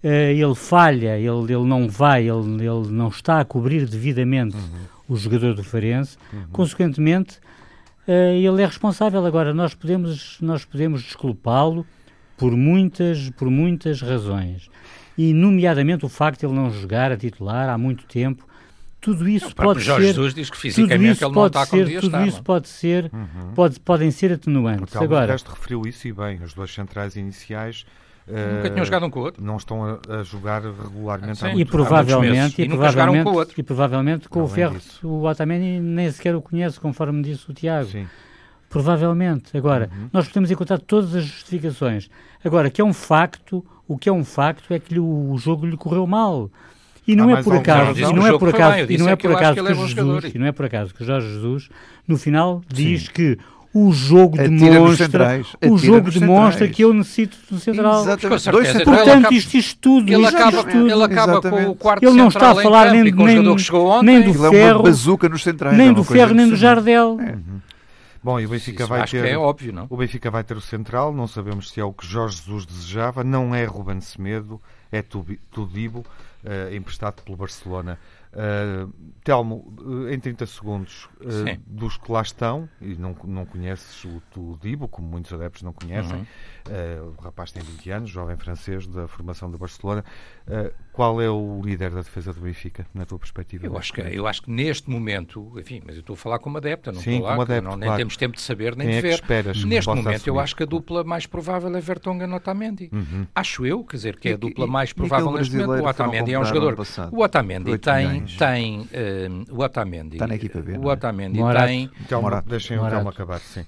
uh, ele falha, ele, ele não vai, ele, ele não está a cobrir devidamente uhum. o jogador do Farense. Uhum. Consequentemente, uh, ele é responsável. Agora, nós podemos, nós podemos desculpá-lo por muitas, por muitas razões. E, nomeadamente, o facto de ele não jogar a titular há muito tempo. Tudo isso o pode Jorge ser. Jesus diz que fisicamente ele não está ser, Tudo isso pode ser, uhum. pode, podem ser atenuantes. O Agora, referiu isso e bem. As duas centrais iniciais Nunca tinham jogado um com o outro. Não estão a, a jogar regularmente ah, e, provavelmente, e, e, provavelmente, com o outro. e provavelmente com Além o Ferro, disso. o Otamendi nem sequer o conhece, conforme disse o Tiago. Sim. Provavelmente. Agora, uhum. nós podemos encontrar todas as justificações. Agora, que é um facto, o que é um facto é que o, o jogo lhe correu mal. E não, é por acaso, e não é por acaso, e não é por acaso que, Jesus, e não é por acaso que Jorge Jesus no final diz Sim. que o jogo atira demonstra, o jogo demonstra que eu necessito do central. Exatamente. Dois Portanto, isto, isto tudo, ele isto, acaba, isto tudo. Ele acaba com o quarto Ele não está a falar nem, nem, nem do ferro, centrais, nem do ferro, nem do Jardel. É. Bom, e o Benfica vai ter. é óbvio, não? O Benfica vai ter o central, não sabemos se é o que Jorge Jesus desejava, não é Ruben Semedo, é Tudibo, uh, emprestado pelo Barcelona. Uh, Telmo, eh, em 30 segundos, uh, dos que lá estão, e não, não conheces o Tudibo, como muitos adeptos não conhecem, uhum. Uh, o rapaz tem 20 anos, jovem francês da formação do Barcelona. Uh, qual é o líder da defesa do Benfica, na tua perspectiva? Eu acho, que, eu acho que neste momento, enfim, mas eu estou a falar como adepta, não Sim, estou lá, como adepto, não, nem claro. temos tempo de saber nem Quem de é ver. esperas neste momento, assumir? eu acho que a dupla mais provável é Vertonghen Otamendi. Uhum. Acho eu, quer dizer, que é a dupla mais provável neste momento. O Otamendi é um jogador. O Otamendi tem. tem uh, o Otamendi. Está na equipa B. O é? Otamendi tem. Então, deixem o Telmo acabar, sim.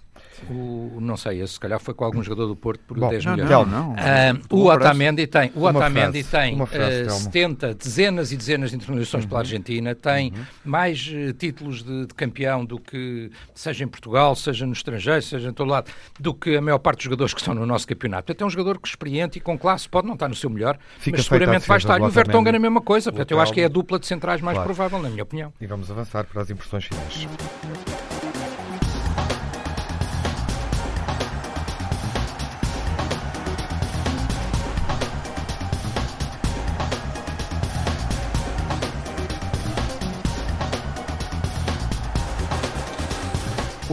O, não sei, esse se calhar foi com algum jogador do Porto por Bom, 10 não, milhões. Não, não. Uh, o Otamendi tem, o Otamendi tem uh, 70, dezenas e dezenas de internacionalizações uhum. pela Argentina, tem uhum. mais uh, títulos de, de, campeão do que, seja em Portugal, seja no estrangeiro, seja em todo lado, do que a maior parte dos jogadores que estão no nosso campeonato. Portanto, é um jogador que experiente e com classe, pode não estar no seu melhor, Fica mas seguramente vai estar. E o Vertonghen é a mesma coisa. Portanto, eu acho que é a dupla de centrais mais claro. provável, na minha opinião. E vamos avançar para as impressões finais.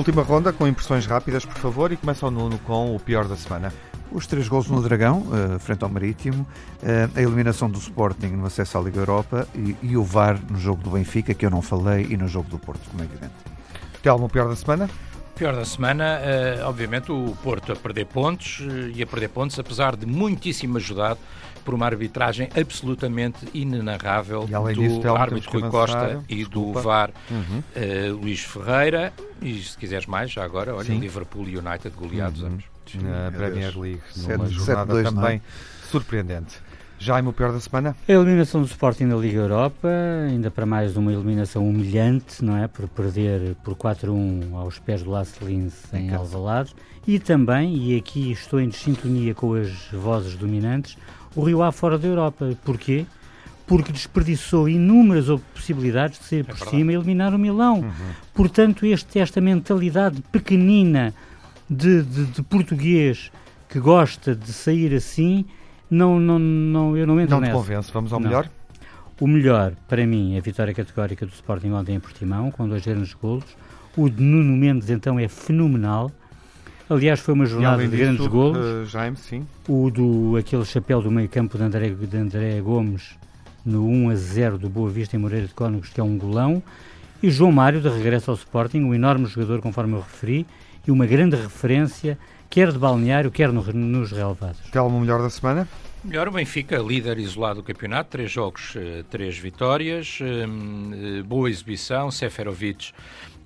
Última ronda com impressões rápidas, por favor, e começa o Nuno com o pior da semana. Os três gols no Dragão, uh, frente ao Marítimo, uh, a eliminação do Sporting no acesso à Liga Europa e, e, o VAR no jogo do Benfica, que eu não falei, e no jogo do Porto, como é evidente. Telmo, o pior da semana? Pior da semana, uh, obviamente, o Porto a perder pontos e a perder pontos, apesar de muitíssimo ajudado por uma arbitragem absolutamente inenarrável do disso, árbitro Rui Costa e do VAR uhum. uh, Luís Ferreira. E se quiseres mais, já agora, olha, Sim. Liverpool e United goleados uhum. ambos. Na Premier League, numa jornada 7, também é? surpreendente. Jaime, o pior da semana? A eliminação do Sporting na Liga Europa, ainda para mais uma eliminação humilhante, não é? Por perder por 4-1 aos pés do Lasse Linz em Alvalade. E também, e aqui estou em sintonia com as vozes dominantes, o Rio A fora da Europa. Porquê? Porque desperdiçou inúmeras possibilidades de sair é por verdade. cima e eliminar o Milão. Uhum. Portanto, este, esta mentalidade pequenina de, de, de, português que gosta de sair assim, não, não, não, eu não entro não nessa. Não te convence. Vamos ao não. melhor? O melhor, para mim, é a vitória categórica do Sporting ontem em Portimão, com dois grandes golos. O de Nuno Mendes, então, é fenomenal. Aliás, foi uma jornada de grandes golos. Uh, Jaime, sim. O do aquele chapéu do meio-campo de André, de André Gomes no 1 a 0 do Boa Vista em Moreira de Cónegos, que é um golão. E João Mário, de regresso ao Sporting, um enorme jogador, conforme eu referi, e uma grande referência, quer de balneário, quer no, nos relevados. Telmo, melhor da semana? Melhor o Benfica, líder isolado do campeonato, três jogos, eh, três vitórias, eh, boa exibição, Seferovic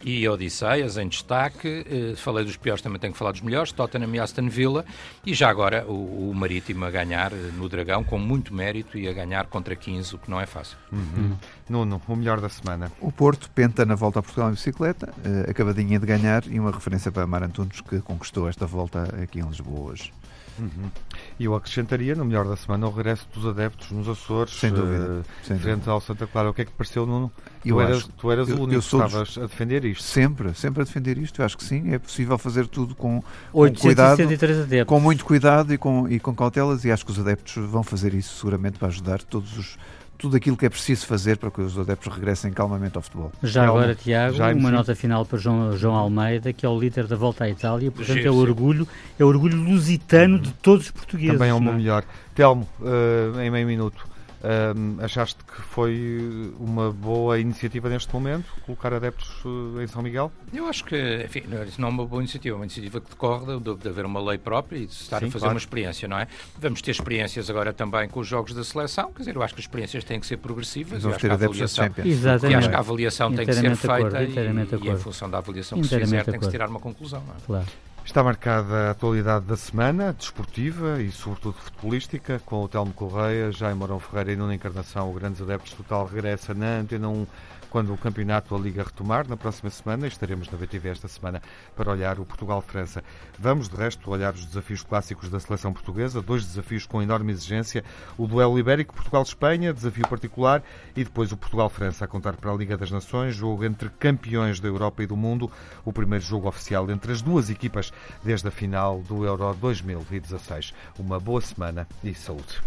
e Odisseias em destaque. Uh, falei dos piores, também tenho que falar dos melhores, Tottenham e Aston Villa. E já agora o, o Marítimo a ganhar uh, no Dragão com muito mérito e a ganhar contra 15, o que não é fácil. Uhum. Nuno, o melhor da semana. O Porto penta na volta a Portugal em bicicleta, uh, acabadinha de ganhar e uma referência para Mar Antunes que conquistou esta volta aqui em Lisboa hoje. Uhum. E eu acrescentaria, no melhor da semana, o regresso dos adeptos nos Açores, sem dúvida, uh, sem frente dúvida. ao Santa Clara. O que é que pareceu, Nuno? Eu tu eras, acho, tu eras eu, o único que estavas dos... a defender isto. Sempre, sempre a defender isto. Eu acho que sim, é possível fazer tudo com, com cuidado, com muito cuidado e com, e com cautelas, e acho que os adeptos vão fazer isso seguramente para ajudar todos os tudo aquilo que é preciso fazer para que os adeptos regressem calmamente ao futebol. Já agora, Tiago, Já uma nota final para João, João Almeida, que é o líder da volta à Itália, portanto é o orgulho, é o orgulho lusitano de todos os portugueses. Também é o melhor. Telmo, uh, em meio minuto. Um, achaste que foi uma boa iniciativa neste momento, colocar adeptos uh, em São Miguel? Eu acho que, enfim, não é uma boa iniciativa, é uma iniciativa que decorre de, de haver uma lei própria e de estar Sim, a fazer claro. uma experiência, não é? Vamos ter experiências agora também com os jogos da seleção, quer dizer, eu acho que as experiências têm que ser progressivas, Vamos ter adeptos avaliação, Exatamente. e acho que a avaliação tem que ser feita acordo, e, e, em função da avaliação que se fizer tem que se tirar uma conclusão, não é? Claro. Está marcada a atualidade da semana, desportiva e sobretudo futebolística, com o Telmo Correia, Jaime Morão Ferreira e Nuno Encarnação, o Grandes Adeptos Total regressa na Antena 1 quando o campeonato a Liga retomar na próxima semana. Estaremos na BTV esta semana para olhar o Portugal-França. Vamos, de resto, olhar os desafios clássicos da seleção portuguesa, dois desafios com enorme exigência: o duelo ibérico Portugal-Espanha, desafio particular, e depois o Portugal-França a contar para a Liga das Nações, jogo entre campeões da Europa e do mundo, o primeiro jogo oficial entre as duas equipas desde a final do Euro 2016. Uma boa semana e saúde.